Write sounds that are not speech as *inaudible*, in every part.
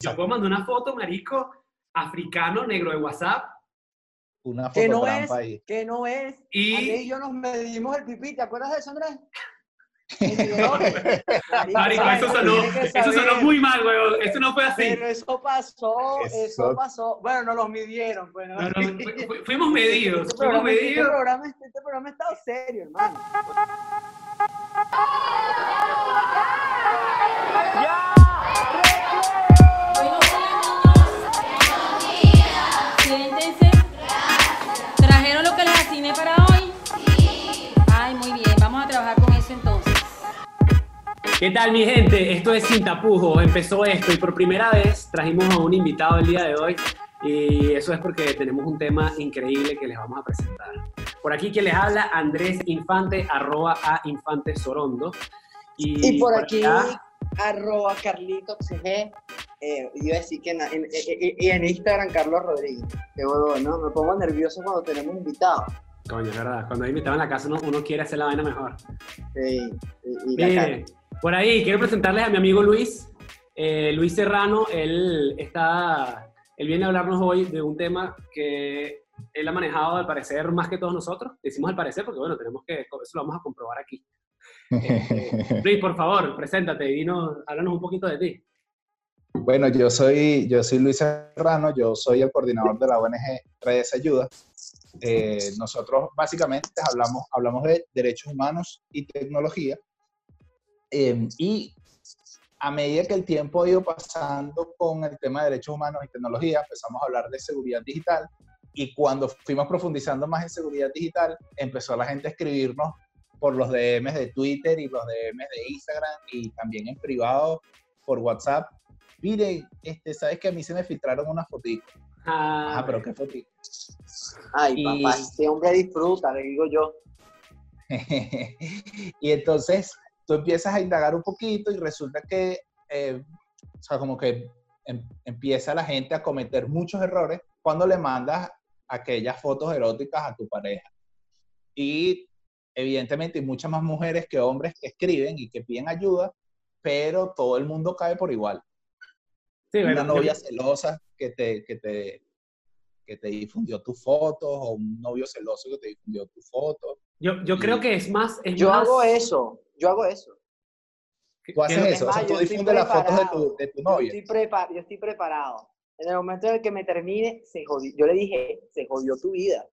Yo puedo mandar una foto, marico, africano, negro de WhatsApp. Una Que no es, ahí. que no es. Y- Andrés y yo nos medimos el pipí, ¿te acuerdas de eso, Andrés? *laughs* Marico, eso sonó, eso sonó muy mal, weón. Eso no fue así. Pero eso pasó, eso, Eso- pasó. Bueno, nos los midieron. Bueno, No, no, *laughs* fu- fu- fuimos medidos, Este fuimos programa, este medidos. programa, este programa ha estado serio, hermano. Que para hoy? Ay, muy bien. Vamos a trabajar con eso entonces. ¿Qué tal, mi gente? Esto es Sin Tapujos. Empezó esto y por primera vez trajimos a un invitado el día de hoy. Y eso es porque tenemos un tema increíble que les vamos a presentar. Por aquí quien les habla, Andrés Infante, arroba a Infante Sorondo. Y por aquí, acá- arroba Carlitos CG. Eh, iba a decir que en, en- en- y en Instagram Carlos Rodríguez. Qué bueno, ¿no? Me pongo nervioso cuando tenemos invitados. Coño, es verdad. Cuando hay invitado en la casa uno, uno quiere hacer la vaina mejor. Sí, y, y la Mire, por ahí quiero presentarles a mi amigo Luis. Eh, Luis Serrano, él está, él viene a hablarnos hoy de un tema que él ha manejado al parecer más que todos nosotros. Decimos al parecer porque bueno, tenemos que, eso lo vamos a comprobar aquí. Eh, *laughs* Luis, por favor, preséntate y dinos, háblanos un poquito de ti. Bueno, yo soy, yo soy Luis Serrano, yo soy el coordinador de la ONG Redes Ayuda. Eh, nosotros básicamente hablamos, hablamos de derechos humanos y tecnología. Eh, y a medida que el tiempo ha ido pasando con el tema de derechos humanos y tecnología, empezamos a hablar de seguridad digital. Y cuando fuimos profundizando más en seguridad digital, empezó la gente a escribirnos por los DMs de Twitter y los DMs de Instagram y también en privado por WhatsApp. Mire, este, sabes que a mí se me filtraron unas fotitos. Ah, Ah, pero qué fotitos. Ay, Y- papá, este hombre disfruta, le digo yo. *laughs* y entonces tú empiezas a indagar un poquito y resulta que, eh, o sea, como que em- empieza la gente a cometer muchos errores cuando le mandas aquellas fotos eróticas a tu pareja. Y evidentemente hay muchas más mujeres que hombres que escriben y que piden ayuda, pero todo el mundo cae por igual. sí, Una novia celosa que te, que te, que te difundió tus fotos o un novio celoso que te difundió tus fotos. Yo, yo creo que es más... Es Yo más- hago eso, yo hago eso. Tú haces eso, o sea, más, tú yo estoy difundes las fotos de tu, de tu Yo novia. estoy, prepa- yo estoy preparado. En el momento en el que me termine, se jodió. Yo le dije, se jodió tu vida.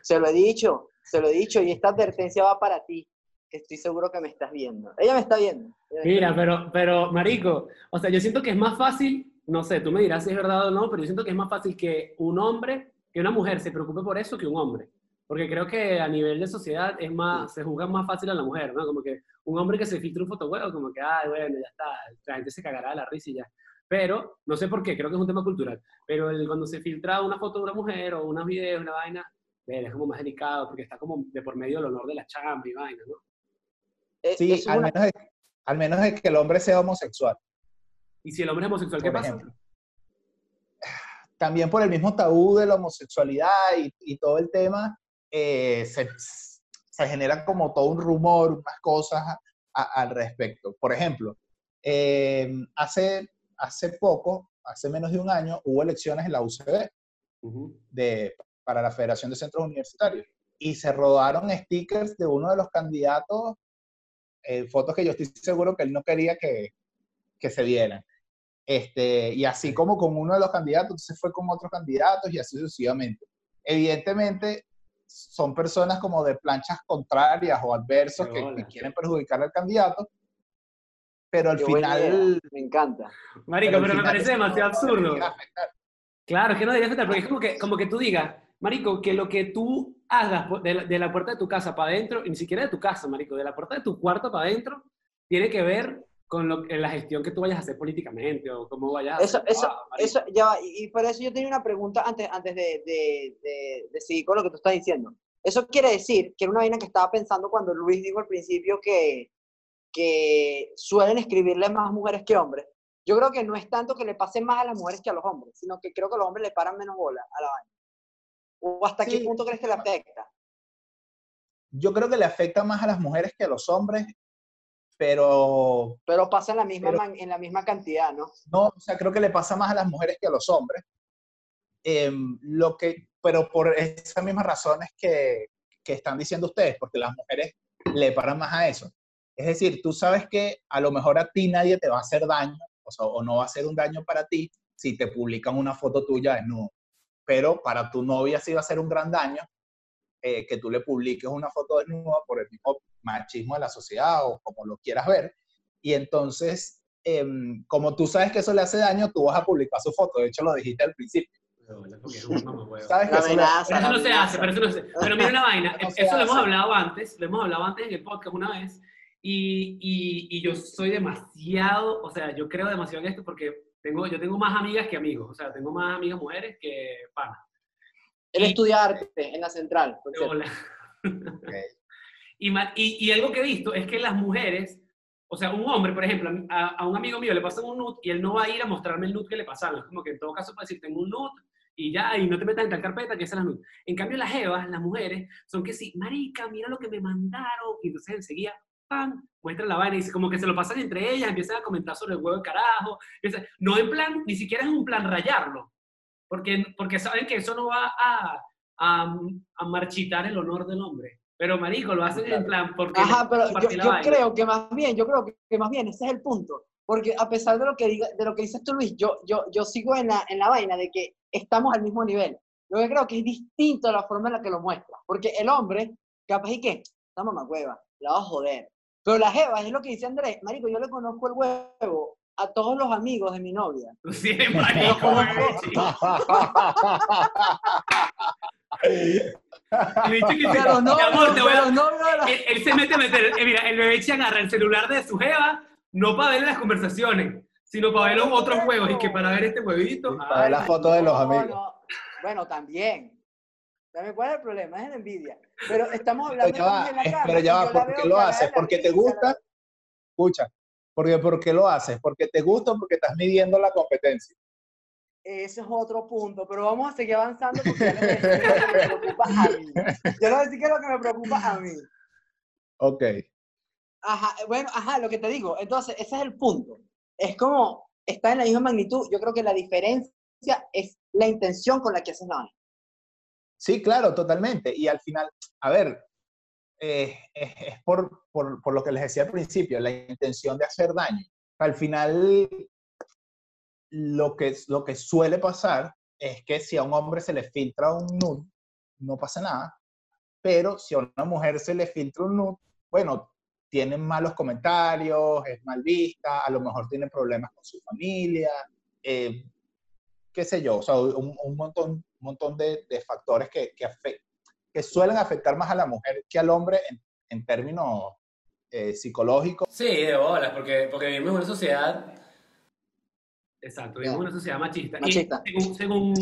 Se lo he dicho, se lo he dicho, y esta advertencia va para ti, que estoy seguro que me estás viendo. Ella me está viendo. Me Mira, está pero, pero, marico, o sea, yo siento que es más fácil, no sé, tú me dirás si es verdad o no, pero yo siento que es más fácil que un hombre, que una mujer se preocupe por eso que un hombre. Porque creo que a nivel de sociedad es más, se juzga más fácil a la mujer, ¿no? Como que un hombre que se filtra un fotohuevo, como que, ay, bueno, ya está, la gente se cagará de la risa y ya. Pero, no sé por qué, creo que es un tema cultural, pero el, cuando se filtra una foto de una mujer o unos videos, una vaina, es como más delicado, porque está como de por medio el honor de la chamba y vaina, ¿no? Eh, Sí, al una- menos, de, al menos de que el hombre sea homosexual. Y si el hombre es homosexual, ¿qué Por pasa? ejemplo. También por el mismo tabú de la homosexualidad y, y todo el tema, eh, se, se genera como todo un rumor, unas cosas a- a- al respecto. Por ejemplo, eh, hace, hace poco, hace menos de un año, hubo elecciones en la UCB. De, para la Federación de Centros Universitarios. Y se rodaron stickers de uno de los candidatos, eh, fotos que yo estoy seguro que él no quería que, que se vieran. Este, y así como con uno de los candidatos, entonces fue con otros candidatos y así sucesivamente. Evidentemente, son personas como de planchas contrarias o adversos que, que quieren perjudicar al candidato, pero al Qué final... Me encanta. Marico, al pero, me parece no demasiado absurdo. afectar. Claro, es que no debería afectar, porque es como que, como que tú digas, Marico, que lo que tú hagas de la, de la puerta de tu casa para adentro, y ni siquiera de tu casa, Marico, de la puerta de tu cuarto para adentro, tiene que ver con lo, que- la gestión que tú vayas a hacer políticamente o cómo vayas a Eso, hacer. eso, Ah, eso, ya va, y, y por eso yo tenía una pregunta antes, antes de, de, de, de seguir con lo que tú estás diciendo. Eso quiere decir que era una vaina que estaba pensando cuando Luis dijo al principio que, que suelen escribirle más mujeres que hombres. Yo creo que no es tanto que le pase más a las mujeres que a los hombres, sino que creo que los hombres le paran menos bola a la vaina. ¿O hasta qué Sí. punto crees que le afecta? Yo creo que le afecta más a las mujeres que a los hombres pero Pero pasa en la misma, Pero- en la misma cantidad, ¿no? no, o sea, creo que le pasa más a las mujeres que a los hombres. Em, lo que, pero por esas mismas razones que, que están diciendo ustedes, porque las mujeres le paran más a eso. Es decir, tú sabes que a lo mejor a ti nadie te va a hacer daño, o, sea, o no va a hacer un daño para ti si te publican una foto tuya desnudo. Pero para tu novia sí va a ser un gran daño eh, que tú le publiques una foto desnuda por el mismo machismo de la sociedad o como lo quieras ver. Y entonces, em, como tú sabes que eso le hace daño, tú vas a publicar su foto. De hecho, lo dijiste al principio. *laughs* Sabes que eso le- amenaza. Pero eso la no se hace, pero eso no se Pero mira una vaina, No eso lo hemos hablado antes, lo hemos hablado antes en el podcast una vez, y, y, y yo soy demasiado, o sea, yo creo demasiado en esto porque tengo, yo tengo más amigas que amigos, o sea, tengo más amigas mujeres que panas. Él Y- estudia arte en la central. por cierto. Hola. *laughs* y, ma- y, y algo que he visto es que las mujeres, o sea, un hombre, por ejemplo, a, a un amigo mío le pasan un nude y él no va a ir a mostrarme el nude que le pasaron. Es como que en todo caso puede decir, tengo un nude y ya, y no te metas en tal carpeta que esa es la nude. En cambio, las evas, las mujeres, son que sí, marica, mira lo que me mandaron. Y entonces enseguida, ¡pam! Muestran la vaina y dice, como que se lo pasan entre ellas, empiezan a comentar sobre el huevo de carajo. empiezan- no en plan, ni siquiera es un plan rayarlo. Porque, porque saben que eso no va a, a, a marchitar el honor del hombre. Pero, marico, lo hacen en plan porque... Ajá, pero yo, la yo creo que más bien, yo creo que, más bien ese es el punto. Porque a pesar de lo que, diga, de lo que dices tú, Luis, yo, yo, yo sigo en la, en la vaina de que estamos al mismo nivel. Lo que creo que es distinto la forma en la que lo muestra. Porque el hombre, capaz y que, esta mamagüeva, la va a joder. Pero la jeva, es lo que dice Andrés, marico, yo le conozco el huevo a todos los amigos de mi novia. *laughs* Sí marico. Y dice que Pero no, mi amor, te voy a- pero no, no, no. él, él se mete a meter, eh, mira, el bebé se agarra el celular de su jeva, no para ver las conversaciones, sino para ver los otros juegos, y que para ver este huevito, Sí, para ver la ay, foto de los amigos. no. Bueno, también. También, ¿cuál es el problema? Es la envidia. Pero estamos Pero hablando ya de va, en la eh, pero ya va, ¿por qué lo haces? de ¿Porque te gusta? Escucha, porque, ¿por qué lo haces? ¿Porque te gusta o porque estás midiendo la competencia? Ese es otro punto, pero vamos a seguir avanzando porque ya les voy a decir lo que me preocupa a mí. Les voy a lo que me preocupa a mí. Ok. Ajá, bueno, ajá, lo que te digo. Entonces, ese es el punto. Es como, está en la misma magnitud. Yo creo que la diferencia es la intención con la que haces la vaina. Sí, claro, totalmente. Y al final, a ver, eh, es, por, por, por lo que les decía al principio, la intención de hacer daño. Al final, lo que, lo que suele pasar es que si a un hombre se le filtra un nude, no pasa nada. Pero si a una mujer se le filtra un nude, bueno, tienen malos comentarios, es mal vista, a lo mejor tiene problemas con su familia, eh, qué sé yo, o sea, un, un montón, un montón de, de factores que, que, afe- que suelen afectar más a la mujer que al hombre en, en términos eh, psicológicos. Sí, de bolas, porque, porque vivimos en una sociedad. Exacto, vivimos en una sociedad machista. Machista. Y según, según,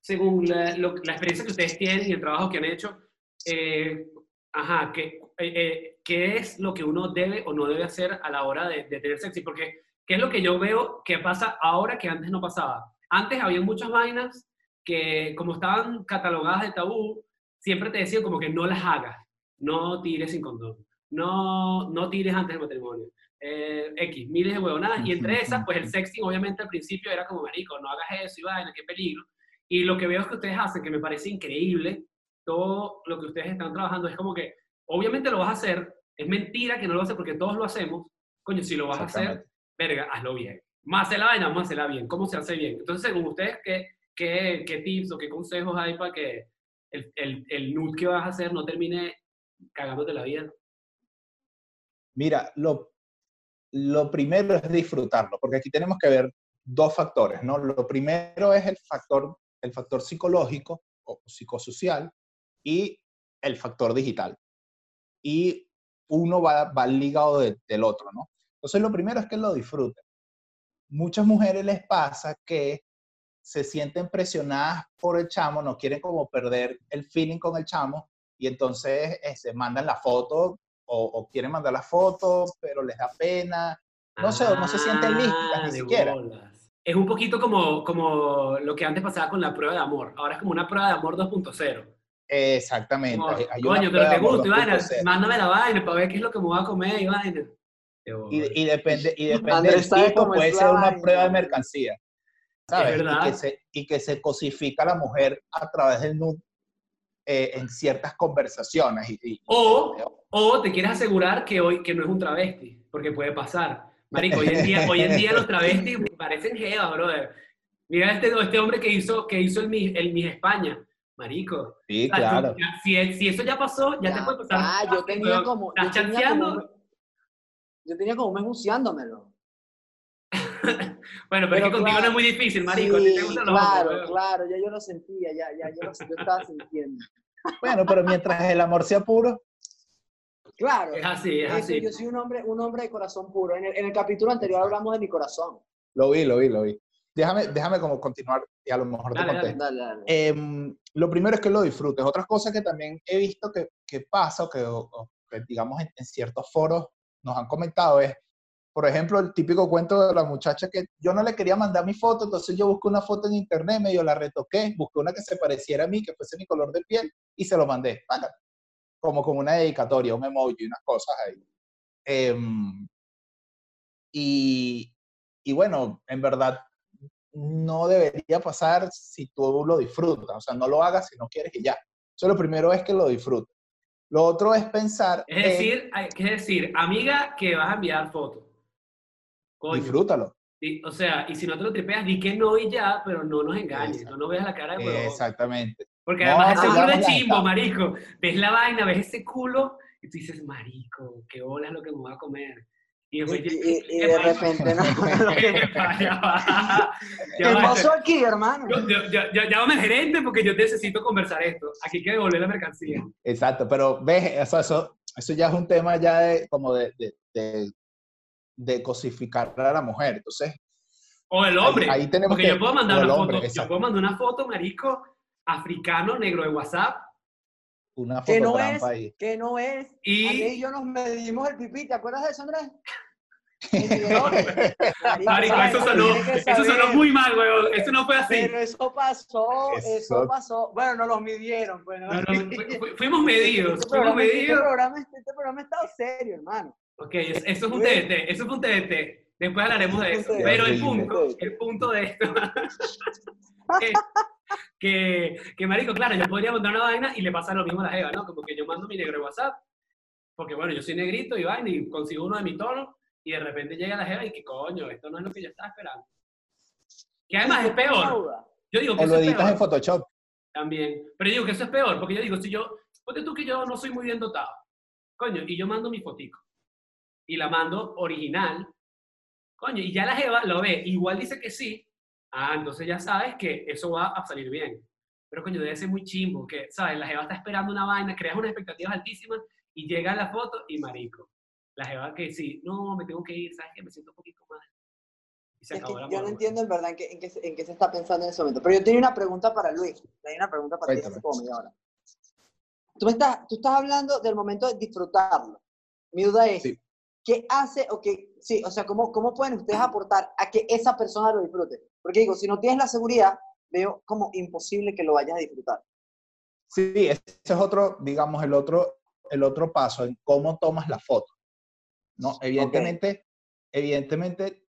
según la, lo- la experiencia que ustedes tienen y el trabajo que han hecho, eh, ajá, ¿qué, eh, eh, ¿qué es lo que uno debe o no debe hacer a la hora de, de tener sexy? Porque, ¿qué es lo que yo veo que pasa ahora que antes no pasaba? Antes había muchas vainas que, como estaban catalogadas de tabú, siempre te decían como que no las hagas, no tires sin condón, no, no tires antes del matrimonio. eh, X, miles de huevonadas, y entre esas, pues el sexting obviamente al principio era como, marico, no hagas eso y vaina, qué peligro. Y lo que veo es que ustedes hacen, que me parece increíble, todo lo que ustedes están trabajando es como que, obviamente lo vas a hacer, es mentira que no lo hacer porque todos lo hacemos, coño, si lo vas a hacer, verga, hazlo bien. Más hacer la vaina, a hacerla bien. ¿Cómo se hace bien? Entonces, según ustedes, ¿qué, qué, qué tips o qué consejos hay para que el, el, el que vas a hacer no termine cagándote la vida? Mira, lo, lo primero es disfrutarlo, porque aquí tenemos que ver dos factores, ¿no? Lo primero es el factor, el factor psicológico o psicosocial y el factor digital. Y uno va, va ligado de- del otro, ¿no? Entonces, lo primero es que lo disfruten. Muchas mujeres les pasa que se sienten presionadas por el chamo, no quieren como perder el feeling con el chamo y entonces se mandan la foto o, o quieren mandar la foto, pero les da pena. No sé, no se sienten listas Ah, ni de siquiera. bolas. Es un poquito como, como lo que antes pasaba con la prueba de amor. Ahora es como una prueba de amor 2.0. Exactamente. Como, hay- hay Coño, pero te gusta, 2.0. mándame la vaina para ver qué es lo que me voy a comer bobo. Y, y depende, y *laughs* depende del tipo, puede ser una vaina. prueba de mercancía. ¿Sabes? Es verdad. Y, que se, y que se cosifica a la mujer a través del nude eh, en ciertas conversaciones. Y, y- O, o te quieres asegurar que hoy que no es un travesti, porque puede pasar. Marico, hoy en día, hoy en día los travestis parecen jeva, brother. Mira este, este hombre que hizo, que hizo el, el Miss España. Marico. sí, O sea, claro. tú- ya- si, si eso ya pasó, ya, te puede pasar. Ah, yo tenía como. Yo ¿Estás tenía como, chanceando? un- yo tenía como un mes buceándomelo. *laughs* Bueno, pero, es Pero que contigo claro, no es muy difícil, marico. ti te Sí, gustan los hombres, claro, weón. claro, ya yo lo sentía, ya, ya yo lo yo estaba sintiendo. Bueno, pero mientras el amor sea puro, Claro. Es así, es así. yo soy un hombre, un hombre de corazón puro. En el, en el capítulo anterior hablamos de mi corazón. lo vi, lo vi, lo vi. Déjame, déjame como continuar y a lo mejor te Dale, dale. contesto. Dale, dale. Em, lo primero es que lo disfrutes. Otras cosas que también he visto que, que pasa o que, o- o que, digamos, en, en ciertos foros nos han comentado es, por ejemplo, el típico cuento de la muchacha que yo no le quería mandar mi foto, entonces yo busqué una foto en internet, medio la retoqué, busqué una que se pareciera a mí, que fuese mi color de piel, y se lo mandé. Paca. Como con una dedicatoria, un emoji, unas cosas ahí. Em, y, y bueno, en verdad, no debería pasar si tú lo disfrutas. O sea, no lo hagas si no quieres y ya. Eso lo primero es que lo disfrutes. Lo otro es pensar Es en decir, hay- es decir, amiga que vas a enviar fotos. Coño. disfrútalo. Y- o sea, y si no te lo tripeas, di que no y ya, pero no nos engañes, no nos veas la cara de huevón. Exactamente. Porque No, además ese culo de chimbo, marico. Ves la vaina, ves ese culo y tú dices, marico, qué bola es lo que me voy a comer. Y Y, después y- y- y de repente no. *laughs* ¿Qué *laughs* pasó aquí, hermano? Yo- yo- yo- yo- al gerente porque yo necesito conversar esto. Aquí hay que devolver la mercancía. Exacto. Pero ves, eso, eso, eso ya es un tema ya de, como de, de, de, de cosificar a la mujer. Entonces, O el hombre. ahí tenemos porque que- yo puedo mandar una hombre, foto. Yo exacto. puedo mandar una foto, marico, africano, negro de WhatsApp. una Que no es, ahí. que no es. Y- y yo nos medimos el pipí, ¿te acuerdas de eso, Andrés? *laughs* Marico, eso sonó, eso sonó muy mal, weón. Eso no fue así. Pero eso pasó, eso, Eso- pasó. Bueno, no los midieron, pues. ¿no? No, no, *laughs* fu- fu- fuimos medidos. Este Fuimos programa, este medidos. programa, este programa está serio, hermano. Ok, es- eso es un TDT, eso fue un TDT. Después hablaremos de eso. Pero el punto, el punto de esto *laughs* es que, que, marico, claro, yo podría mandar una vaina y le pasa lo mismo a la jeva, ¿no? Como que yo mando mi negro de WhatsApp, porque bueno, yo soy negrito y vaina y consigo uno de mi tono y de repente llega la jeva y que coño, esto no es lo que yo estaba esperando. Que además es peor. Yo digo que O lo eso es editas peor en Photoshop. también. Pero yo digo que eso es peor, porque yo digo, si yo, ponte tú que yo no soy muy bien dotado, coño, y yo mando mi fotico, y la mando original, coño, y ya la jeva lo ve, igual dice que sí, ah, entonces ya sabes que eso va a salir bien. Pero coño, debe ser muy chimbo, que, ¿sabes? La jeva está esperando una vaina, creas unas expectativas altísimas, y llega la foto y marico. La jeva que sí, no, me tengo que ir, ¿sabes qué? Me siento un poquito mal. Y se Es que acabó la yo no broma. entiendo en verdad en qué, en, qué, se- en qué se está pensando en ese momento. Pero yo tenía una pregunta para Luis. Tenía una pregunta para ti hace como media hora. Tú, me estás, tú estás hablando del momento de disfrutarlo. Mi duda es, Sí. ¿Qué hace o qué, sí, o sea, cómo, cómo pueden ustedes aportar a que esa persona lo disfrute? Porque digo, si no tienes la seguridad, veo como imposible que lo vayas a disfrutar. Sí, ese es otro, digamos, el otro, el otro paso en cómo tomas la foto. ¿no? Evidentemente, evidentemente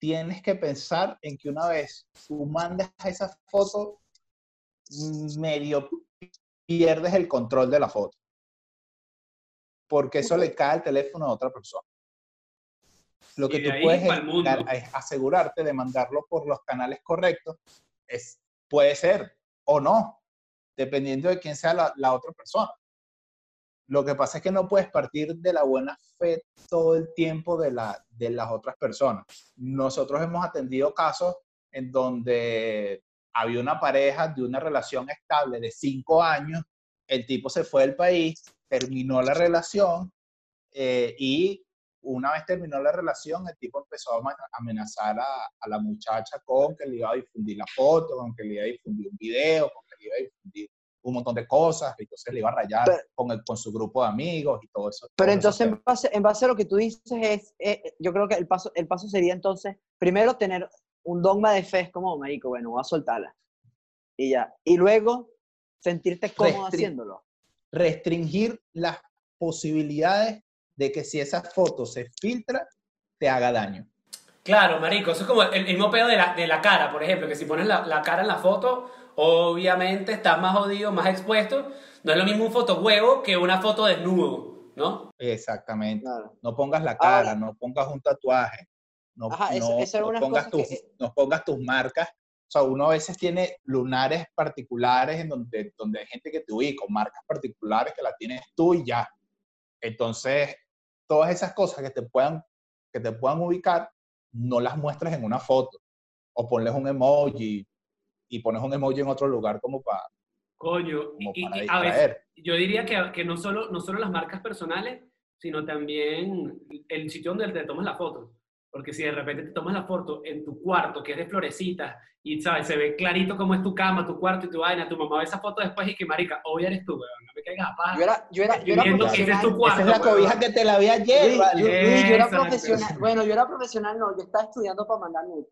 tienes que pensar en que una vez tú mandas esa foto, medio pierdes el control de la foto. Porque eso le cae al teléfono a otra persona. Lo que tú puedes es asegurarte de mandarlo por los canales correctos. Es, puede ser o no, dependiendo de quién sea la, la otra persona. Lo que pasa es que no puedes partir de la buena fe todo el tiempo de, la, de las otras personas. Nosotros hemos atendido casos en donde había una pareja de una relación estable de cinco años, el tipo se fue del país, terminó la relación eh, y una vez terminó la relación, el tipo empezó a amenazar a, a la muchacha con que le iba a difundir la foto, con que le iba a difundir un video, con que le iba a difundir un montón de cosas, y entonces le iba a rayar Pero- con, el, con su grupo de amigos y todo eso. Pero esos entonces, en base, en base a lo que tú dices, es, eh, yo creo que el paso, el paso sería entonces, primero tener un dogma de fe, es como, marico, bueno, voy a soltarla. Y ya. Y luego, sentirte cómodo haciéndolo. restringir las posibilidades de que si esa foto se filtra, te haga daño. Claro, marico, eso es como el mismo pedo de la, de la cara, por ejemplo, que si pones la, la cara en la foto, obviamente estás más jodido, más expuesto. No es lo mismo un foto huevo que una foto desnudo, ¿no? Exactamente. Claro. No pongas la cara, Ahora- no pongas un tatuaje, no, Ajá, no- eso no pongas tus, que- no pongas tus marcas. O sea, uno a veces tiene lunares particulares en donde, donde hay gente que te ubica, marcas particulares que la tienes tú y ya. Entonces, todas esas cosas que te puedan, que te puedan ubicar, no las muestres en una foto. O ponles un emoji y pones un emoji en otro lugar como para, Coño, como y, para y a veces, yo diría que, que no, solo, no solo las marcas personales, sino también el sitio donde te tomas la foto. Porque si de repente te tomas la foto en tu cuarto, que es de florecitas, y sabes, se ve clarito cómo es tu cama, tu cuarto y tu vaina, tu mamá ve esa foto después y que marica, hoy eres tú, weón, no me caigas a paja. Yo era, yo era, yo era ese es profesional. tu cuarto, Esa es la weón. cobija que te la vi ayer, Luis, yo, Luis, yo era profesional. Bueno, yo era profesional, no, yo estaba estudiando para mandar nudes.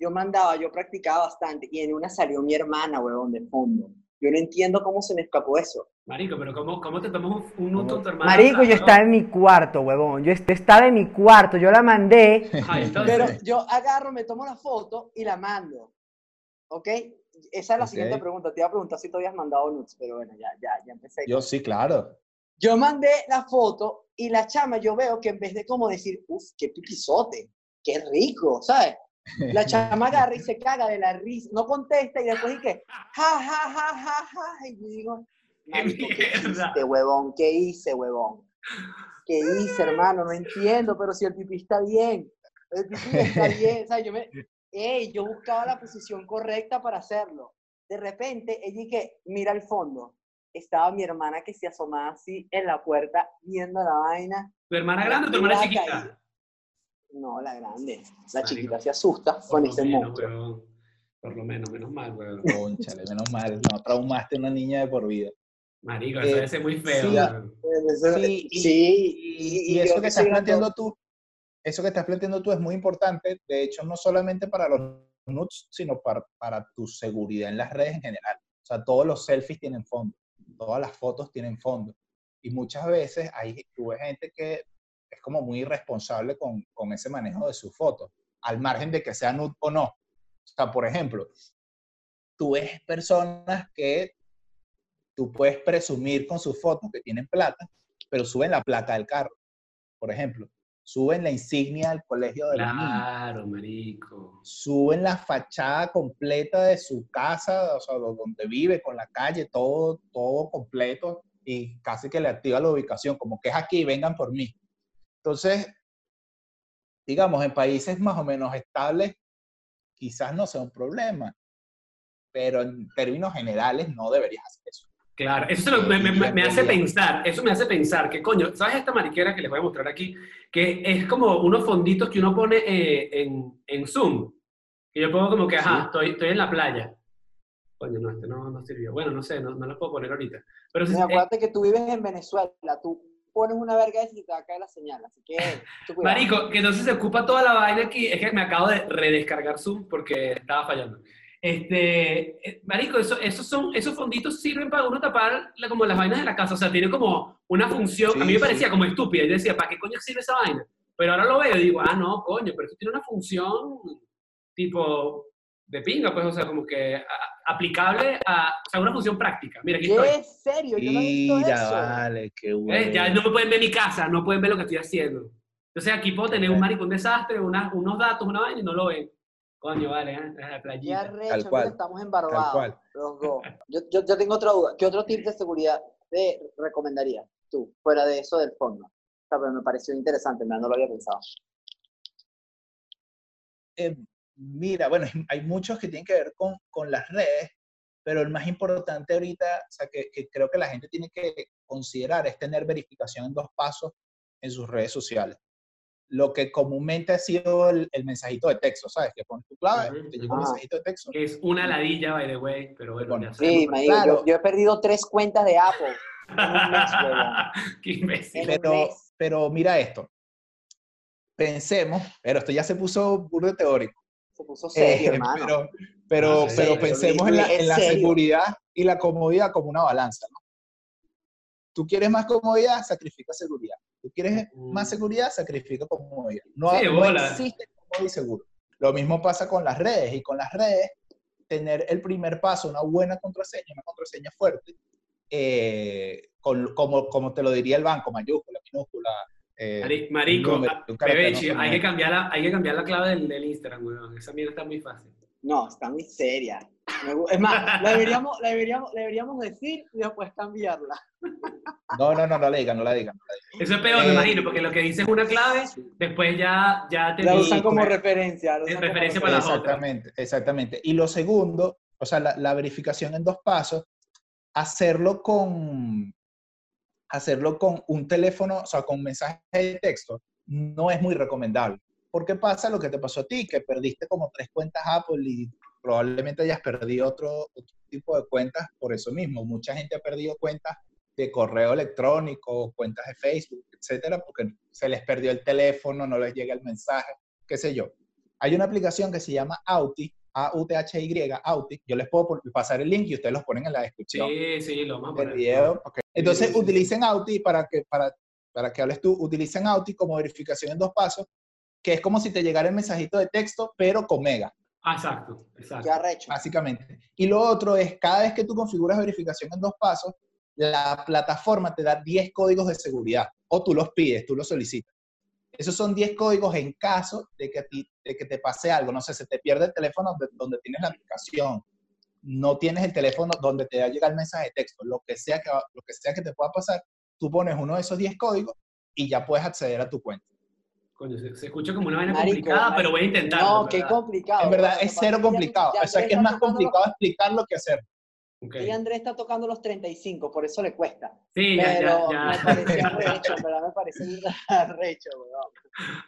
Yo mandaba, yo practicaba bastante. Y en una salió mi hermana, huevón, de fondo. Yo no entiendo cómo se me escapó eso. Marico, pero ¿cómo, cómo te tomas un, con tu hermana? Marico, yo estaba en mi cuarto, huevón. Yo est- estaba en mi cuarto, yo la mandé. *laughs* Entonces, Pero yo agarro, me tomo la foto y la mando. ¿Ok? Esa es la siguiente pregunta. Te iba a preguntar si tú habías mandado nudes, pero bueno, ya, ya, ya empecé. Yo sí, claro. Yo mandé la foto y la chama, yo veo que en vez de como decir, uff, qué pipizote, qué rico, ¿sabes? La *laughs* chama agarra y se caga de la risa, no contesta y después dice, ja, ja, ja, ja, ja. Y yo digo, ¿qué hiciste, huevón? ¿Qué hice, huevón? ¿Qué hice, hermano? No entiendo, pero si el pipí está bien, el pipí está *laughs* bien, ¿sabes? Yo me, ey, yo buscaba la posición correcta para hacerlo. De repente, ella que mira al fondo. Estaba mi hermana que se asomaba así en la puerta viendo la vaina. ¿Tu hermana grande o tu hermana chiquita? No, la grande. La Marico. chiquita se asusta con ese menos, monstruo. weón. Por lo menos, menos mal, weón. Conchale, menos mal. No traumaste a una niña de por vida. Marico, eso Eh, debe ser muy feo. sí, weón. Sí, y- Sí, Y, y yo eso que que estás planteando tú, eso que estás planteando tú es muy importante, de hecho, no solamente para los nudes, sino para, para tu seguridad en las redes en general. O sea, todos los selfies tienen fondo, todas las fotos tienen fondo. Y muchas veces hay, tú ves gente que es como muy irresponsable con, con ese manejo de sus fotos, al margen de que sea nude o no. O sea, por ejemplo, tú ves personas que tú puedes presumir con sus fotos que tienen plata, pero suben la placa del carro, por ejemplo. Suben la insignia del colegio de niños. Claro, marico. Suben la fachada completa de su casa, o sea, do- donde vive, con la calle, todo, todo completo, y casi que le activa la ubicación, como que es aquí, vengan por mí. Entonces, digamos, en países más o menos estables, quizás no sea un problema, pero en términos generales no deberías hacer eso. Claro, eso se lo- me, me- me- hace pensar, eso me hace pensar que, coño, ¿sabes esta mariquera que les voy a mostrar aquí? Que es como unos fonditos que uno pone eh, en, en Zoom. Que yo pongo como que, ajá, Sí. estoy, estoy en la playa. Coño, no, este no, no sirvió. Bueno, no sé, no, no lo puedo poner ahorita. Pero Mira, eh, acuérdate que tú vives en Venezuela, tú pones una verga y te va a caer la señal, así que... Marico, que entonces se ocupa toda la vaina aquí. Es que me acabo de redescargar Zoom porque estaba fallando. Este, eh, marico, eso, esos, son, esos fonditos sirven para uno tapar la- como las vainas de la casa. O sea, tiene como una función. Sí, a mí me sí. parecía como estúpida. Yo decía, ¿para qué coño sirve esa vaina? Pero ahora lo veo y digo, ah, no, coño, pero esto tiene una función tipo de pinga, pues, o sea, como que a- aplicable a, o sea, una función práctica. Mira, aquí ¿Qué estoy. es serio? Yo no he visto eso. vale, qué Eh, bueno. ya no me pueden ver mi casa, no pueden ver lo que estoy haciendo. Entonces aquí puedo tener un marico, un desastre, una- unos datos, una vaina y no lo ven. Coño, vale, ¿eh? la playita. arrecho, Tal mira, cual, estamos Tal embarbados cual. los dos. Yo, yo, yo tengo otra duda. ¿Qué otro tip de seguridad te recomendarías tú, fuera de eso del fondo? O sea, pero me pareció interesante, no lo había pensado. Eh, mira, bueno, hay muchos que tienen que ver con, con las redes, pero el más importante ahorita, o sea, que, que creo que la gente tiene que considerar es tener verificación en dos pasos en sus redes sociales. Lo que comúnmente ha sido el, el mensajito de texto, ¿sabes? Que pones tu clave, Ujú, te llega un ajá. mensajito de texto. Es una ladilla, by the way, pero bueno, Bueno, Sí, me digo, claro. yo, yo he perdido tres cuentas de Apple. en un mes, *laughs* huevón. Qué imbécil. En un Pero, mes. pero mira esto. Pensemos, pero esto ya se puso burdo teórico. Se puso serio, Eh, *laughs* hermano. pero pero, Ah, sí, pero pensemos en la, en la seguridad y la comodidad como una balanza. ¿no? Tú quieres más comodidad, sacrifica seguridad. Tú quieres Mm. más seguridad, sacrifica comodidad. No, Sí, no existe cómodo y seguro. Lo mismo pasa con las redes. Y con las redes, tener el primer paso, una buena contraseña, una contraseña fuerte, eh, con- como, como te lo diría el banco, mayúscula, minúscula. Eh, Mari- Marico, número, ah, ¿no? hay que cambiar la, hay que cambiar la clave del, del Instagram, weón. Esa mierda está muy fácil. No, está muy seria. Me Es más, la deberíamos, la deberíamos, la deberíamos decir y después cambiarla. No, no, no, no la digan, no la digan. no la digan. Eso es peor, me Eh, imagino, porque lo que dices es una clave, después ya, ya te La usan como pues, referencia. la usan como referencia para las otras. Exactamente, exactamente. Y lo segundo, o sea, la, la verificación en dos pasos, hacerlo con, hacerlo con un teléfono, o sea, con mensaje de texto, no es muy recomendable. Porque pasa lo que te pasó a ti, que perdiste como tres cuentas Apple y probablemente hayas perdido otro, otro tipo de cuentas por eso mismo. Mucha gente ha perdido cuentas de correo electrónico, cuentas de Facebook, etcétera, porque se les perdió el teléfono, no les llega el mensaje, qué sé yo. Hay una aplicación que se llama Auti, A-U-T-H-Y, Auti. Yo les puedo pasar el link y ustedes los ponen en la descripción Sí, sí, lo vamos a del poner. video. Entonces, sí, sí. utilicen Auti para que, para, para que hables tú, utilicen Auti como verificación en dos pasos, que es como si te llegara el mensajito de texto, pero con mega, Ah, exacto, exacto. Qué arrecho. básicamente. Y lo otro es, cada vez que tú configuras verificación en dos pasos, la plataforma te da 10 códigos de seguridad, o tú los pides, tú los solicitas. Esos son 10 códigos en caso de que, a ti- de que te pase algo. No sé, se te pierde el teléfono donde, donde tienes la aplicación, no tienes el teléfono donde te va a llegar el mensaje de texto, lo que sea que, lo que, sea que te pueda pasar, tú pones uno de esos 10 códigos y ya puedes acceder a tu cuenta. Coño, se, se escucha como una vaina Marico, complicada, marico. pero voy a intentarlo. No, qué verdad. complicado. En verdad, es cero complicado. ya O sea, que es más complicado explicarlo que hacer. Y Andrés está tocando los 35, por eso le cuesta. Sí, ya, Pero ya, me ya. pareció arrecho, verdad me parece *laughs* arrecho, weón.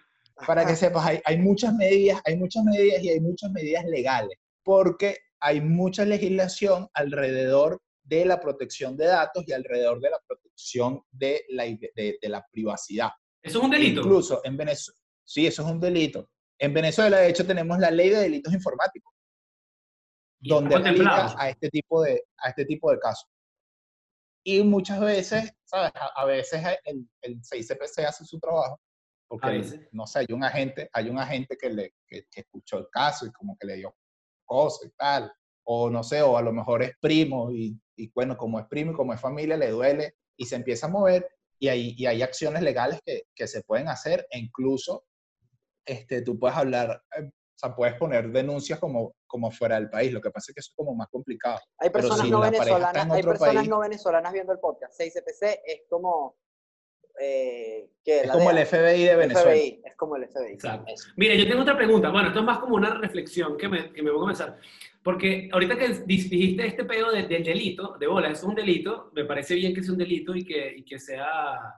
para que sepas, hay, hay muchas medidas, hay muchas medidas y hay muchas medidas legales, porque hay mucha legislación alrededor de la protección de datos y alrededor de la protección de la, de, de la privacidad. Eso es un delito. Incluso en Venezuela, sí, eso es un delito. En Venezuela, de hecho, tenemos la ley de delitos informáticos, donde aplica a este tipo de, a este tipo de casos. Y muchas veces, ¿sabes? A, a veces el, el 6CPC hace su trabajo, porque, no sé, hay un agente, hay un agente que, le, que, que escuchó el caso y como que le dio cosas y tal, o no sé, o a lo mejor es primo y, y bueno, como es primo y como es familia, le duele y se empieza a mover y hay, y hay acciones legales que, que se pueden hacer e incluso este, tú puedes hablar, eh, o sea, puedes poner denuncias como, como fuera del país. Lo que pasa es que eso es como más complicado. Hay personas si no venezolanas, en hay personas país- no venezolanas viendo el podcast. 6CPC es como eh, ¿qué? Es La como el DEA. FBI de Venezuela. FBI, es como el FBI. Mire, yo tengo otra pregunta. Bueno, esto es más como una reflexión que me, que me voy a comenzar. Porque ahorita que dijiste este pedo de- del delito, de bola, es un delito, me parece bien que sea un delito y que, y que sea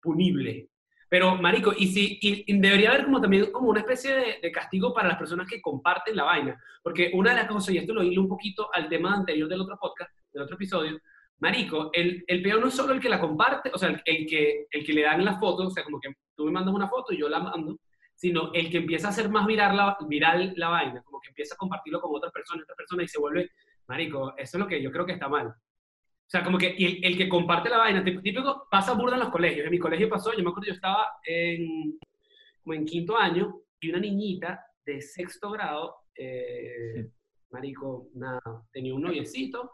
punible. Pero, marico, y si y, debería haber como también como una especie de, castigo para las personas que comparten la vaina. Porque una de las cosas, y esto lo hilo un poquito al tema anterior del otro podcast, del otro episodio, marico, el, peor no es solo el que la comparte, o sea, el, que, el que le dan la foto, o sea, como que tú me mandas una foto y yo la mando, sino el que empieza a hacer más viral la, viral la vaina, como que empieza a compartirlo con otras personas, otras personas y se vuelve, marico, eso es lo que yo creo que está mal. O sea, como que el, el que comparte la vaina, típico, pasa burda en los colegios. En mi colegio pasó, yo me acuerdo, yo estaba en, como en quinto año y una niñita de sexto grado, eh, marico, nada, tenía un noviecito,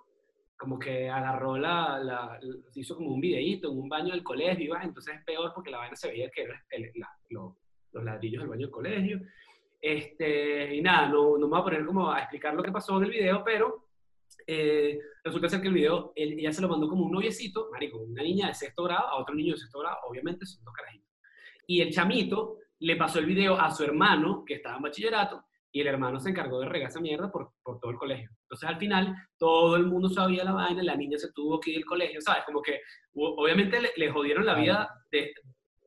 como que agarró la, la, la- hizo como un videíto en un baño del colegio, y va, entonces es peor porque la vaina se veía que era el- la- lo- los ladrillos del baño del colegio. Este, y nada, no, no me voy a poner como a explicar lo que pasó en el video, pero eh, resulta ser que el video, él, ella se lo mandó como un noviecito, marico, una niña de sexto grado a otro niño de sexto grado, obviamente son dos carajitos. Y el chamito le pasó el video a su hermano, que estaba en bachillerato, y el hermano se encargó de regar esa mierda por, por todo el colegio. Entonces, al final, todo el mundo sabía la vaina, la niña se tuvo que ir del colegio, ¿sabes? Como que, obviamente, le, le jodieron la vida de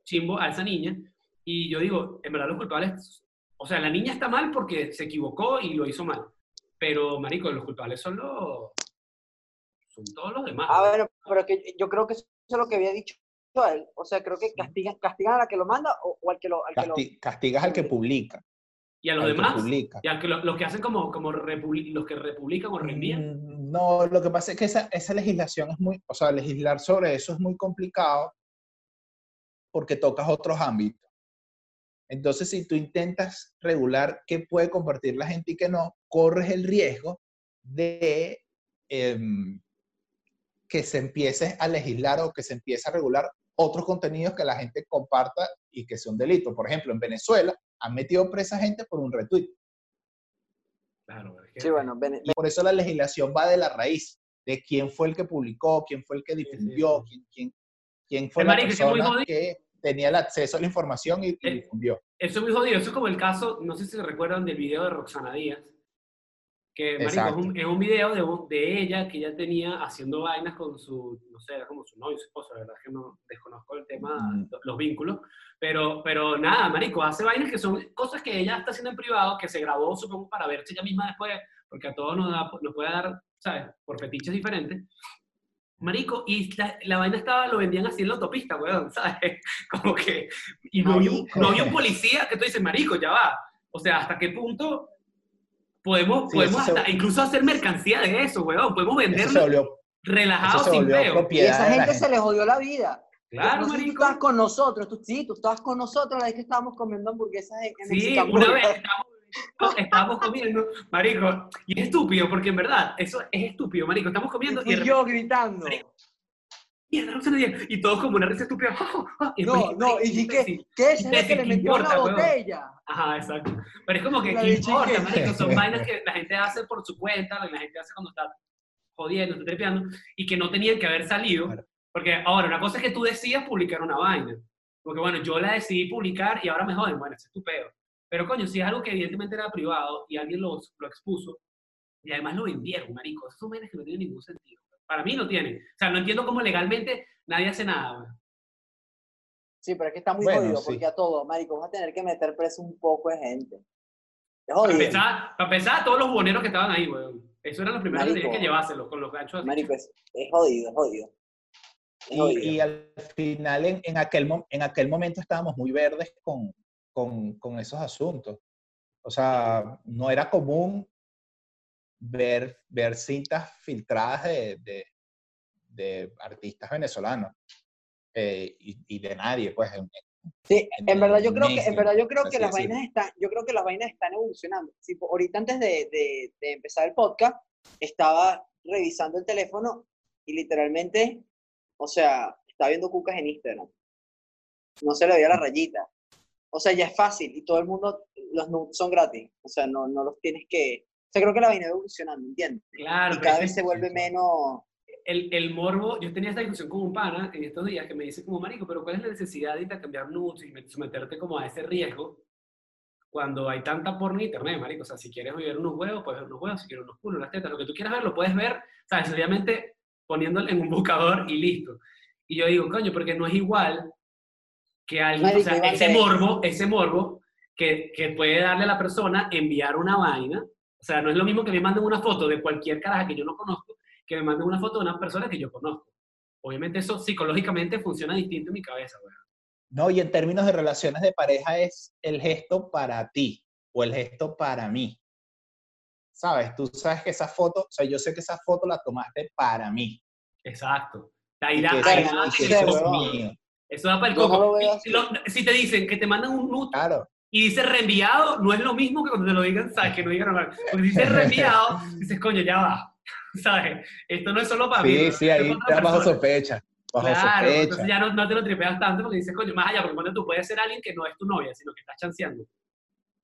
chimbo a esa niña, y yo digo, en verdad los culpables, o sea, la niña está mal porque se equivocó y lo hizo mal, pero, marico, los culpables son los, son todos los demás. A ver, pero que yo creo que eso es lo que había dicho él. O sea, creo que castigan, castigan a la que lo manda o, o al que lo... Al que lo Casti- castigas al que publica. y a los al que demás, publica. y a que lo- los que hacen como, como los que republican o reenvían. Mm, No, lo que pasa es que esa, esa legislación es muy, o sea, legislar sobre eso es muy complicado porque tocas otros ámbitos. Entonces, si tú intentas regular qué puede compartir la gente y qué no, corres el riesgo de em, que se empiece a legislar o que se empiece a regular otros contenidos que la gente comparta y que sea un delito. Por ejemplo, en Venezuela han metido presa gente por un retweet. Claro, es que- Sí, bueno, Y por eso la legislación va de la raíz, de quién fue el que publicó, quién fue el que difundió, quién, quién, quién fue Es la persona jodido. que tenía el acceso a la información y, y Eh, difundió. Eso es muy jodido. Eso es como el caso, no sé si se recuerdan del video de Roxana Díaz, que marico, es, un, es un video de, de ella que ella tenía haciendo vainas con su, no sé, era como su novio, su esposo, la verdad es que no desconozco el tema, Mm. lo- los vínculos, pero, pero nada, marico, hace vainas que son cosas que ella está haciendo en privado, que se grabó, supongo, para verse ella misma después, porque a todos nos, da, nos puede dar, ¿sabes? Por fetiches diferentes. Marico, y la, la vaina estaba, lo vendían así en la autopista, weón, *laughs* ¿sabes? Como que, y no, había un- Marico. no había un policía que tú dices, marico, ya va. O sea, ¿hasta qué punto podemos, Sí, podemos se- hasta incluso hacer mercancía de eso, weón? Podemos venderlo relajado se sin peo. Y esa gente gente. se le jodió la vida. Claro, no sé si tú marico. estabas con nosotros, tú, sí, tú estabas con nosotros la vez que estábamos comiendo hamburguesas en, en Sí, una vez estábamos, *laughs* estábamos comiendo, marico, y es estúpido, porque en verdad, eso es estúpido, marico, estamos comiendo y, repente, yo gritando. Marico, y todos como una risa estúpida. y No, marico, no, y dije, sí. ¿qué es Imbécil, que le ¿qué metió weón? botella? Ajá, exacto. Pero es como que, ¿qué importa, marico? Son *laughs* vainas que la gente hace por su cuenta, la gente hace cuando está jodiendo, está trepeando, y que no tenían que haber salido. Porque ahora, una cosa es que tú decidas publicar una vaina. Porque bueno, yo la decidí publicar y ahora me joden. Bueno, ese es tu peo. Pero coño, si es algo que evidentemente era privado y alguien lo, lo expuso, y además lo vendieron, marico, son vainas que no tienen ningún sentido. Para mí no tienen. O sea, no entiendo cómo legalmente nadie hace nada, güey. Sí, pero es que está muy Bueno, jodido sí. porque a todo, marico, vas a tener que meter preso un poco de gente. Es Para jodido. empezar, para empezar, todos los buhoneros que estaban ahí, güey. Eso eran los primeros que Marico. tenían que llevárselos con los ganchos así. Marico, es, es jodido, es jodido. Y, y al final, en, en, aquel, en aquel momento estábamos muy verdes con, con, con esos asuntos. O sea, no era común ver, ver cintas filtradas de, de, de artistas venezolanos eh, y, y de nadie, pues. en- Sí, en- en verdad yo creo que, en verdad yo creo que las vainas están, yo creo que las vainas están evolucionando. Sí, ahorita antes de, de- de empezar el podcast, estaba revisando el teléfono y literalmente, o sea, estaba viendo cucas en Instagram. No se le veía la rayita. O sea, ya es fácil y todo el mundo, los nudes son gratis. O sea, no, no los tienes que... O sea, creo que la vaina va evolucionando, ¿entiendes? Claro, Y cada vez se vuelve menos... el, el morbo, yo tenía esta discusión con un pana en estos días que me dice como, marico, pero ¿cuál es la necesidad de intercambiar nudes y met- someterte como a ese riesgo cuando hay tanta porno en internet, marico? O sea, si quieres ver unos huevos, puedes ver unos huevos, si quieres unos culos, las tetas, lo que tú quieras ver, lo puedes ver, ¿sabes? Sencillamente poniéndolo en un buscador y listo. Y yo digo, coño, porque no es igual que alguien, o sea, ese morbo, ese morbo que, que puede darle a la persona enviar una vaina. O sea, no es lo mismo que me manden una foto de cualquier caraja que yo no conozco, que me manden una foto de una persona que yo conozco. Obviamente eso psicológicamente funciona distinto en mi cabeza, güey. No, y en términos de relaciones de pareja es el gesto para ti o el gesto para mí. ¿Sabes? Tú sabes que esa foto, o sea, yo sé que esa foto la tomaste para mí. Exacto. Que que huevón. mío. Eso da para el no coco. lo lo- si te dicen que te mandan un nude Claro. y dice reenviado, no es lo mismo que cuando te lo digan, ¿sabes? *laughs* Que no digan nada. Porque si dice reenviado, dices, coño, ya va. *laughs* ¿Sabes? Esto no es solo para mí. Sí, sí, ahí está bajo sospecha. Bajo Claro, entonces sospecha. ya no, no te lo tripeas tanto porque dices, coño, más allá, porque cuando tú puedes ser alguien que no es tu novia, sino que estás chanceando.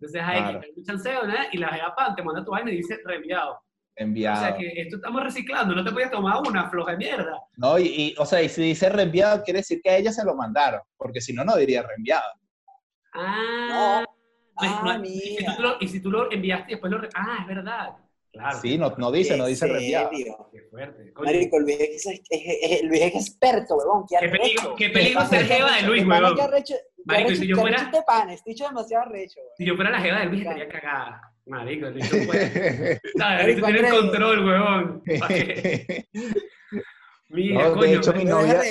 Entonces ahí Claro. un chanceo, ¿no? Y la pan te manda tu vaina y dice reenviado. Enviado. O sea que esto estamos reciclando, no te puedes tomar una floja de mierda. No, y, y, o sea, y si dice reenviado, quiere decir que a ella se lo mandaron, porque si no, no diría reenviado. Ah, no Ah, no es- y, si tú lo, y si tú lo enviaste y después lo... re- Ah, es verdad. Claro. Sí, no, no dice, no dice ¿En reenviado. Qué fuerte. Coño, Marico, el viejo es, es- es- experto, huevón. Qué qué peligro, qué peligro ser jeva de Luis, huevón. Marico, si yo fuera- este pan, demasiado. Si yo fuera la jeva de Luis, estaría cagada. Marico, el bicho puede... ¿Sabes? Marico, Tiene el Andrés. control, huevón. ¿Pa' *laughs* qué? Mira, No, de coño. hecho, mi novia-.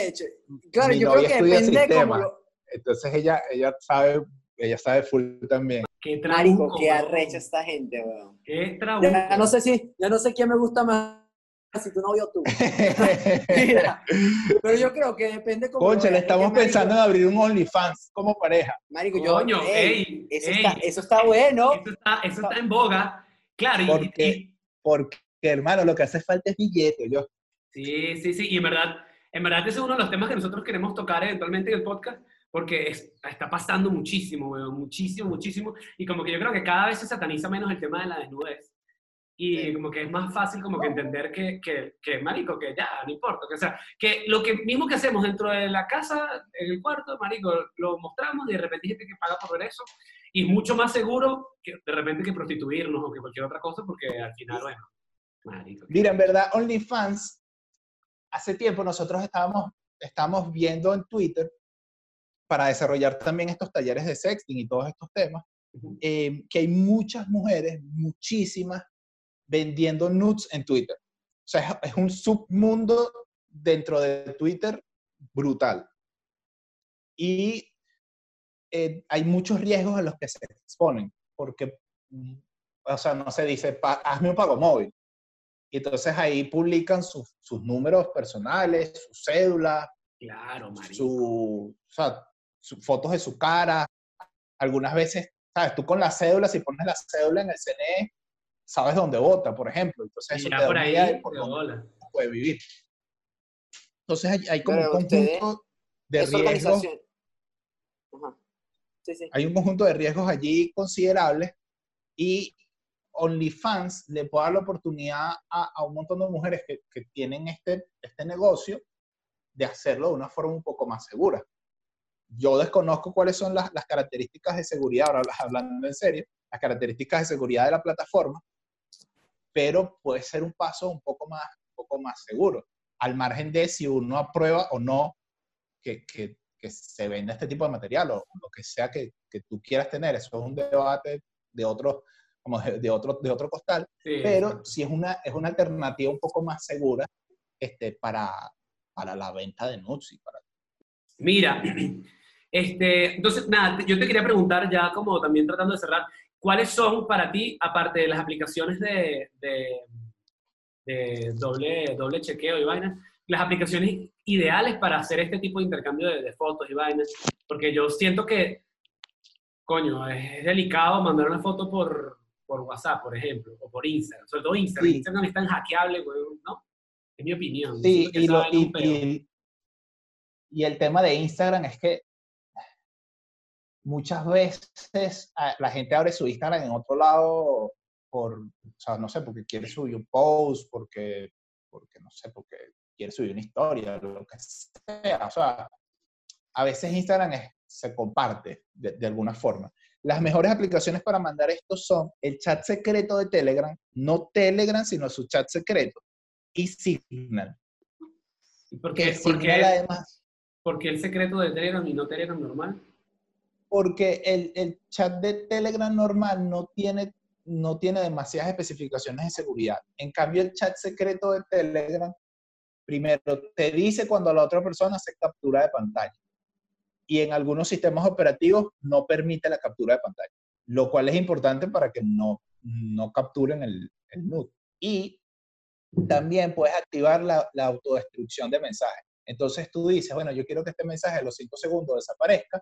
Claro, mi yo creo novia que estudia depende de cómo sistemas. lo... Entonces ella, ella sabe, ella sabe full también. Qué Marico, trabuco, qué huevón. arrecho esta gente, weón. Qué trabuco. Ya no sé si, ya no sé quién me gusta más si tu novio tú. *laughs* Mira, pero yo creo que depende como... Concha, le es que, estamos marico, pensando en abrir un OnlyFans como pareja. Marico, yo... Coño, ey, ey, eso, ey. Está, eso está bueno. Eso está, eso está en boga. Claro, y- Porque, y, porque, hermano, lo que hace falta es billete. Yo, Sí, sí, sí, y en verdad, en verdad ese es uno de los temas que nosotros queremos tocar eventualmente en el podcast, porque es- está pasando muchísimo, weón, muchísimo, muchísimo, y como que yo creo que cada vez se sataniza menos el tema de la desnudez, y como que es más fácil como que entender que, que, que, marico, que ya, no importa, que, o sea, que lo que mismo que hacemos dentro de la casa, en el cuarto, marico, lo mostramos y de repente hay gente que paga por ver eso, y es mucho más seguro que de repente que prostituirnos o que cualquier otra cosa, porque al final, bueno, marico. Mira, en verdad, OnlyFans, hace tiempo nosotros estábamos, estábamos viendo en Twitter para desarrollar también estos talleres de sexting y todos estos temas, eh, que hay muchas mujeres, muchísimas, vendiendo nudes en Twitter. O sea, es, es un submundo dentro de Twitter brutal. Y eh, hay muchos riesgos a los que se exponen, porque, mm, o sea, no se dice, "Pa- hazme un pago móvil. Y entonces ahí publican sus, sus números personales, su cédula, Claro, su, o sea, su- fotos de su cara. Algunas veces, ¿sabes? Tú con la cédula, si pones la cédula en el CNE, sabes dónde vota, por ejemplo. Entonces eso te da por ahí, idea de por de dónde puede vivir. Entonces hay, hay como Pero un conjunto de riesgos. Ajá. Sí, sí. hay un conjunto de riesgos allí considerables y OnlyFans le puede dar la oportunidad a, a un montón de mujeres que, que tienen este, este negocio de hacerlo de una forma un poco más segura. Yo desconozco cuáles son las, las características de seguridad, ahora hablando en serio, las características de seguridad de la plataforma, pero puede ser un paso un poco más, un poco más seguro, al margen de si uno aprueba o no que, que- que se venda este tipo de material o lo que sea que, que tú quieras tener. Eso es un debate de otro, como de, de otro, de otro costal, Sí, pero exacto. si es una, es una alternativa un poco más segura este, para, para la venta de nudes y para Mira, *clears throat* este, entonces, nada, yo te quería preguntar ya como también tratando de cerrar, ¿cuáles son para ti, aparte de las aplicaciones de, de, de doble, doble chequeo y vainas, las aplicaciones ideales para hacer este tipo de intercambio de, de fotos y vainas? Porque yo siento que, coño, es delicado mandar una foto por, por WhatsApp, por ejemplo, o por Instagram, sobre todo Instagram. Sí. Instagram es tan hackeable, weón, ¿no? Es mi opinión. Sí, y, lo- y- y- y el tema de Instagram es que muchas veces ah, la gente abre su Instagram en otro lado por, o sea, no sé, porque quiere subir un post, porque, porque no sé, porque quiere subir una historia, lo que sea. O sea, a veces Instagram es- se comparte de, de alguna forma. Las mejores aplicaciones para mandar esto son el chat secreto de Telegram, no Telegram, sino su chat secreto, y Signal. ¿Y por qué, por Signal qué- además por qué el secreto de Telegram y no Telegram normal? Porque el, el chat de Telegram normal no tiene, no tiene demasiadas especificaciones de seguridad. En cambio, el chat secreto de Telegram, primero, te dice cuando la otra persona hace captura de pantalla. Y en algunos sistemas operativos no permite la captura de pantalla, lo cual es importante para que no, no capturen el, el nude. Y también puedes activar la, la autodestrucción de mensajes. Entonces tú dices, bueno, yo quiero que este mensaje a los 5 segundos desaparezca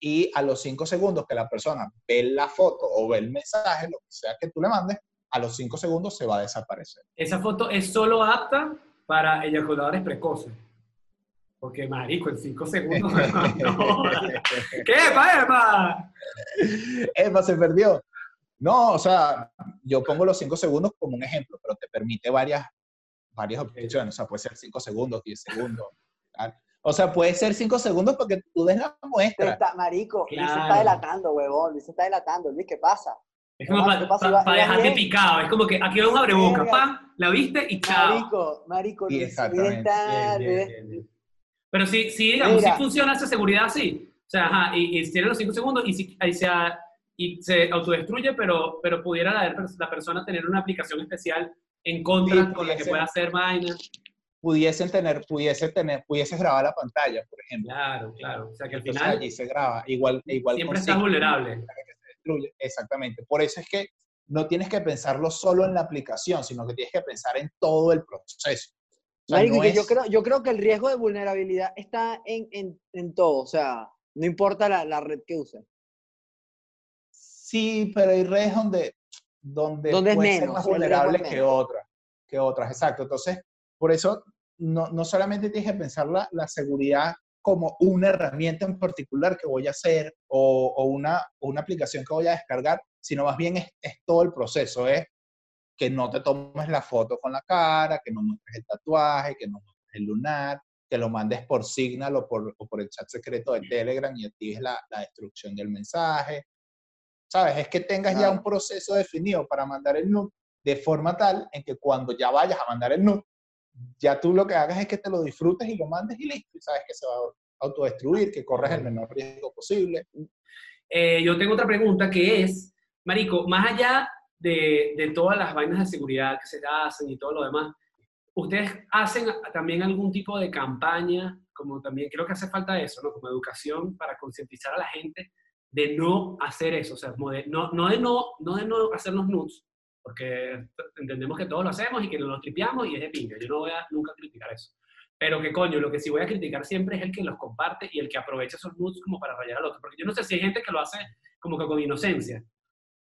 y a los 5 segundos que la persona ve la foto o ve el mensaje, lo que sea que tú le mandes, a los 5 segundos se va a desaparecer. Esa foto es solo apta para eyaculadores precoces. Porque, marico, en cinco segundos. *laughs* no, ¿Qué, pa, epa? Emma se perdió. No, o sea, yo pongo los 5 segundos como un ejemplo, pero te permite varias, varias opciones. O sea, puede ser 5 segundos, 10 segundos. tal. O sea, puede ser 5 segundos porque tú des la muestra. está, marico, Luis se Claro. está delatando, huevón. Luis se está delatando. Luis, ¿qué pasa? Es como Hermano, ¿qué para pasa? Iba- iba dejarte picado. Es como que aquí va un abreboca. ¡pam! La viste y chao. Marico, marico, Sí, Luis, exactamente. está- Bien, bien, bien. Pero sí, sí, digamos, Mira. sí funciona esa seguridad así. O sea, ajá, y, y tiene los 5 segundos y, si, ahí se, y se autodestruye, pero, pero pudiera la, la persona tener una aplicación especial en contra Sí, con la que pueda hacer vainas. Pudiesen tener, pudiese tener, pudieses grabar la pantalla, por ejemplo. Claro, claro. O sea, que al Entonces final allí se graba. Igual, igual siempre estás vulnerable. para que se destruya. Exactamente. Por eso es que no tienes que pensarlo solo en la aplicación, sino que tienes que pensar en todo el proceso. O sea, Marico, no que yo, creo, yo creo que el riesgo de vulnerabilidad está en, en, en todo, o sea, no importa la, la red que uses. Sí, pero hay redes donde, donde, Donde es pueden ser menos, más vulnerables que menos. otras, que otras, exacto. Entonces, por eso no, no solamente tienes que pensar la, la seguridad como una herramienta en particular que voy a hacer o, o una, una aplicación que voy a descargar, sino más bien es, es todo el proceso, es que no te tomes la foto con la cara, que no muestres el tatuaje, que no muestres el lunar, que lo mandes por Signal o por, o por el chat secreto de Telegram y actives la, la destrucción del mensaje. ¿Sabes? Es que tengas ya Claro. un proceso definido para mandar el nude de forma tal en que cuando ya vayas a mandar el nude, ya tú lo que hagas es que te lo disfrutes y lo mandes y listo. Y sabes que se va a autodestruir, que corres el menor riesgo posible. Eh, yo tengo otra pregunta que es, Marico, más allá de, de todas las vainas de seguridad que se hacen y todo lo demás, ¿ustedes hacen también algún tipo de campaña, como también creo que hace falta eso, ¿no? Como educación para concientizar a la gente de no hacer eso, o sea, de- no, no, de no, no de no hacer los nudes, porque entendemos que todos lo hacemos y que nos los tripeamos y es de pinga, yo no voy a nunca criticar eso. Pero que coño, lo que sí voy a criticar siempre es el que los comparte y el que aprovecha esos nudes como para rayar al otro. Porque yo no sé si hay gente que lo hace como que con inocencia.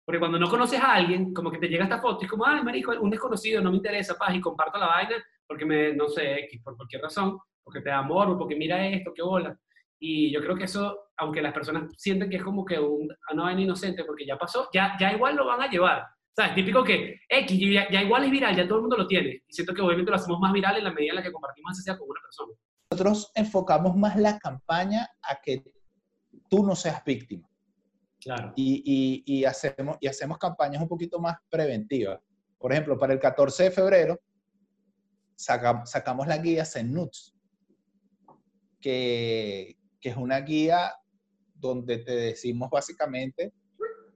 Porque cuando no conoces a alguien, como que te llega esta foto y es como, ay, marico, un desconocido, no me interesa, paz, y comparto la vaina porque me, no sé, X, por cualquier razón, porque te da amor, o porque mira esto, qué bola. Y yo creo que eso, aunque las personas sienten que es como que un, una vaina inocente, porque ya pasó, ya, ya igual lo van a llevar. ¿Sabes? Típico que X ya, ya igual es viral, ya todo el mundo lo tiene. Y siento que obviamente lo hacemos más viral en la medida en la que compartimos esa sea con una persona. Nosotros enfocamos más la campaña a que tú no seas víctima. Claro. y, y- y hacemos, y hacemos campañas un poquito más preventivas. Por ejemplo, para el 14 de febrero saca- sacamos la guía Zen Nuts, que, que es una guía donde te decimos básicamente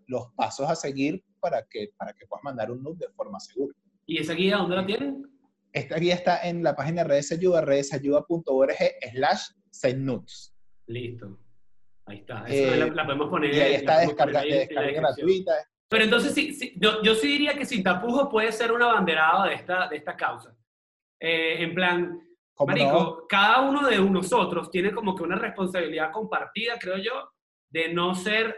los pasos a seguir para que, para que puedas mandar un nude de forma segura. ¿Y esa guía dónde la tienen? Esta guía está en la página de Redes Ayuda, redesayuda.org slash Nuts. Listo. Ahí está. Eh, Esa la, la podemos poner. Y ahí está descarga, descarga gratuita. Pero entonces, sí, sí, yo, yo sí diría que Sin Tapujos puede ser un abanderado de esta, de esta causa. Eh, en plan, ¿Cómo Marico, no? cada uno de nosotros tiene como que una responsabilidad compartida, creo yo, de no ser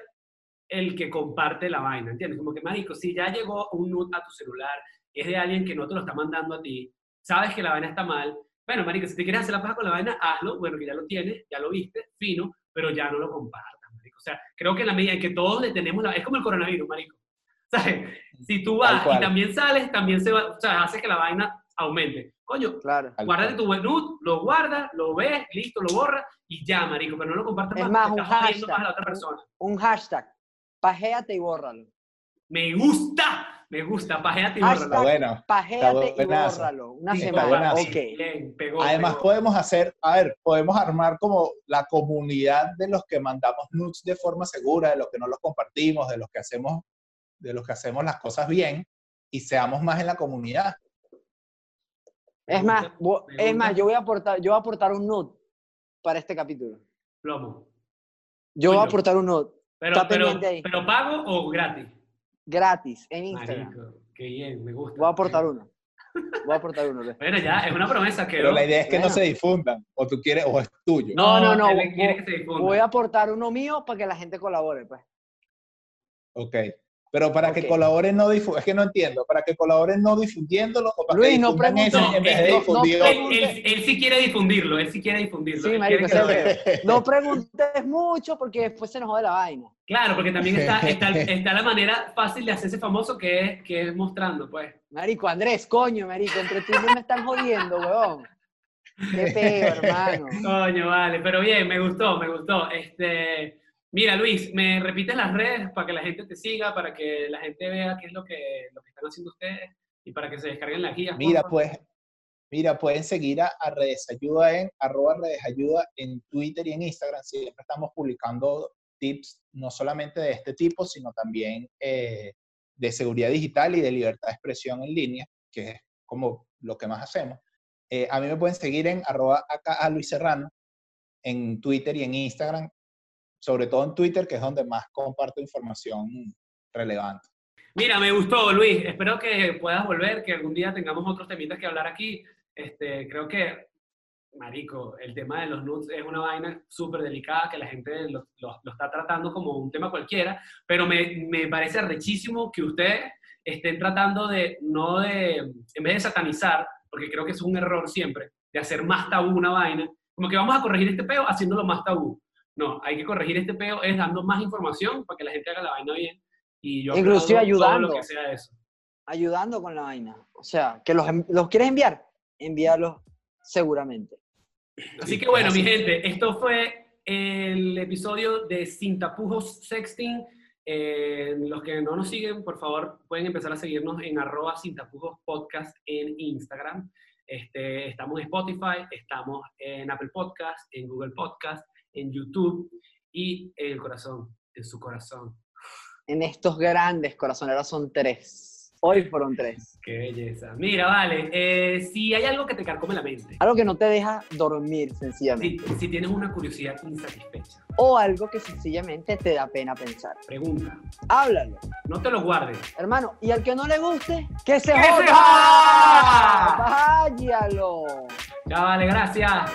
el que comparte la vaina, ¿entiendes? Como que, Marico, si ya llegó un nude a tu celular, es de alguien que no te lo está mandando a ti, sabes que la vaina está mal, bueno, Marico, si te quieres hacer la paja con la vaina, hazlo, bueno, que ya lo tienes, ya lo viste, fino, pero ya no lo compartas, Marico. O sea, creo que en la medida en que todos le tenemos la... Es como el coronavirus, Marico. *laughs* ¿Sabes? Si tú vas y también sales, también se va, o sea, hace que la vaina aumente. Coño, Claro. Guárdate tu nude, lo guardas, lo ves, listo, lo borras y ya, marico, pero no lo compartas Es más, más, un hashtag. más a la otra persona. Un hashtag. Pajéate y bórralo. Me gusta, me gusta, pajéate y. Está bórralo. bueno. Pajéate y bórralo. Una Sí, semana. buenazo. Ok. Bien, pegó, Además pegó. podemos hacer, a ver, podemos armar como la comunidad de los que mandamos nudes de forma segura, de los que no los compartimos, de los que hacemos, de los que hacemos las cosas bien y seamos más en la comunidad. Me Es más, gusta, es más, yo voy a aportar, yo voy a aportar un nude para este capítulo. Plomo. Yo voy a aportar un nude Pero, Está pero, pendiente ahí. pero pago o gratis. gratis en Instagram. Marico, qué bien, me gusta. Voy a aportar uno. Voy a aportar uno. Bueno, ya, es una promesa que... Pero la idea es que no se difundan, o tú quieres, o es tuyo. No, no, no, él vo- quiere vo- que se difunda. Voy a aportar uno mío para que la gente colabore, pues. Ok. Pero para que colaboren no difundiendo, es que no entiendo, para que colaboren no difundiéndolo o para Luis, que no difundan preguntes- ese en vez de no- no Él, él- él sí quiere difundirlo, él sí quiere difundirlo. Sí, marico, quiere que lo- No preguntes mucho porque después se nos jode la vaina. Claro, porque también está, *laughs* está, está la manera fácil de hacerse famoso que es, que es mostrando, pues. Marico, Andrés, coño, marico, entre tú y yo me están jodiendo, weón. Qué peo, hermano. Coño, vale, pero bien, me gustó, me gustó. Este, mira, Luis, ¿me repites las redes para que la gente te siga, para que la gente vea qué es lo que, lo que están haciendo ustedes y para que se descarguen las guías? Mira, pues, mira, pueden seguir a, a Redes Ayuda en arroba Redes Ayuda en Twitter y en Instagram. Siempre estamos publicando tips no solamente de este tipo, sino también eh, de seguridad digital y de libertad de expresión en línea, que es como lo que más hacemos. Eh, a mí me pueden seguir en arroba acá a Luis Serrano en Twitter y en Instagram, sobre todo en Twitter, que es donde más comparto información relevante. Mira, me gustó, Luis. Espero que puedas volver, que algún día tengamos otros temitas que hablar aquí. Este, creo que, marico, el tema de los nudes es una vaina súper delicada que la gente lo, está tratando como un tema cualquiera, pero me, me parece rechísimo que ustedes estén tratando de, no de, en vez de satanizar, porque creo que es un error siempre, de hacer más tabú una vaina, como que vamos a corregir este peo haciéndolo más tabú. No, hay que corregir este peo es dando más información para que la gente haga la vaina bien. Y yo Inclusive todo ayudando. lo que sea eso. Ayudando con la vaina. O sea, que los, los quieres enviar, envíalos seguramente. Así que bueno, mi gente, esto fue el episodio de Sin Tapujos Sexting. Eh, los que no nos siguen, por favor, pueden empezar a seguirnos en arroba Sin Tapujos Podcast en Instagram. Este, estamos en Spotify, estamos en Apple Podcast, en Google Podcast, en YouTube y el corazón, en su corazón. En estos grandes corazoneros son tres. Hoy fueron tres. Qué belleza. Mira, vale, eh, si hay algo que te carcome la mente, Algo que no te deja dormir, sencillamente. si, si tienes una curiosidad insatisfecha, O algo que sencillamente te da pena pensar. pregunta, Háblalo. no te lo guardes. Hermano, y al que no le guste, que se ¡Que se joda! Váyalo. Ya vale, gracias.